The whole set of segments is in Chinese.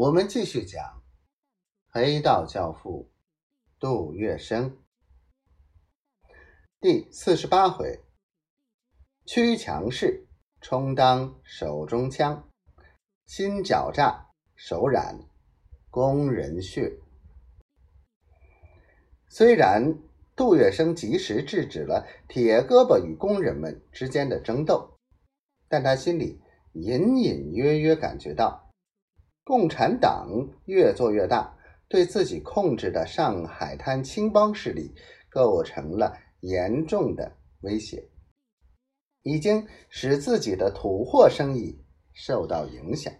我们继续讲黑道教父杜月笙第四十八回：屈强势充当手中枪，心狡诈手染工人血。虽然杜月笙及时制止了铁胳膊与工人们之间的争斗，但他心里隐隐约约感觉到。共产党越做越大，对自己控制的上海滩青帮势力构成了严重的威胁，已经使自己的土货生意受到影响。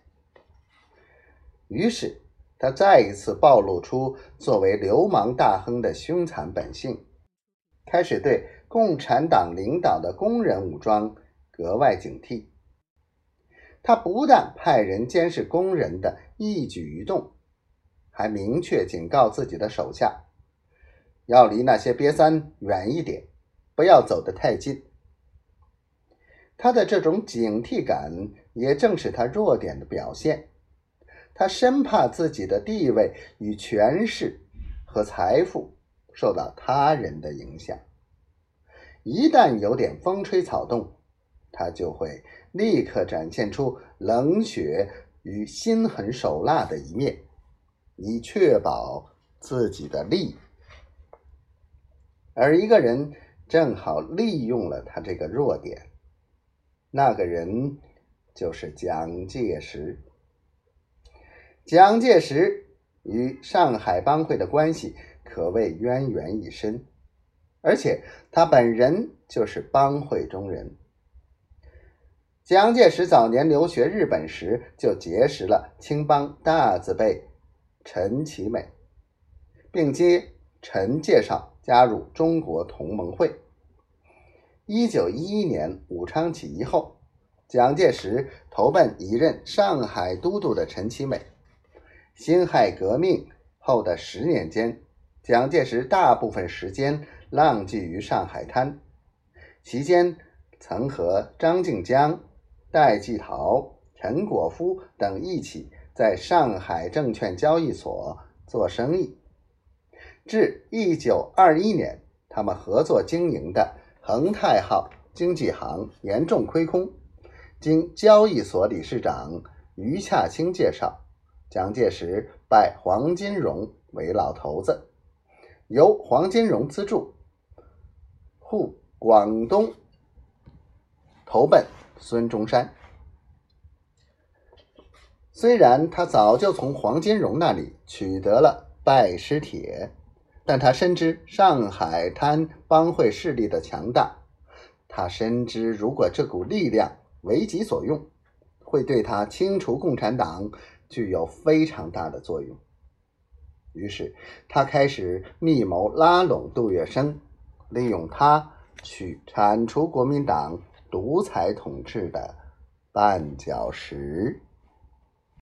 于是，他再一次暴露出作为流氓大亨的凶残本性，开始对共产党领导的工人武装格外警惕。他不但派人监视工人的一举一动，还明确警告自己的手下，要离那些瘪三远一点，不要走得太近。他的这种警惕感，也正是他弱点的表现。他生怕自己的地位与权势和财富受到他人的影响，一旦有点风吹草动，他就会。立刻展现出冷血与心狠手辣的一面，以确保自己的利益。而一个人正好利用了他这个弱点，那个人就是蒋介石。蒋介石与上海帮会的关系可谓渊源已深，而且他本人就是帮会中人。蒋介石早年留学日本时，就结识了青帮大字辈陈其美，并接陈介绍加入中国同盟会。一九一一年武昌起义后，蒋介石投奔一任上海都督的陈其美。辛亥革命后的十年间，蒋介石大部分时间浪迹于上海滩，期间曾和张静江。戴季陶、陈果夫等一起在上海证券交易所做生意。至一九二一年，他们合作经营的恒泰号经纪行严重亏空。经交易所理事长于洽清介绍，蒋介石拜黄金荣为老头子，由黄金荣资助，赴广东投奔。孙中山虽然他早就从黄金荣那里取得了拜师帖，但他深知上海滩帮会势力的强大，他深知如果这股力量为己所用，会对他清除共产党具有非常大的作用。于是他开始密谋拉拢杜月笙，利用他去铲除国民党。独裁统治的绊脚石。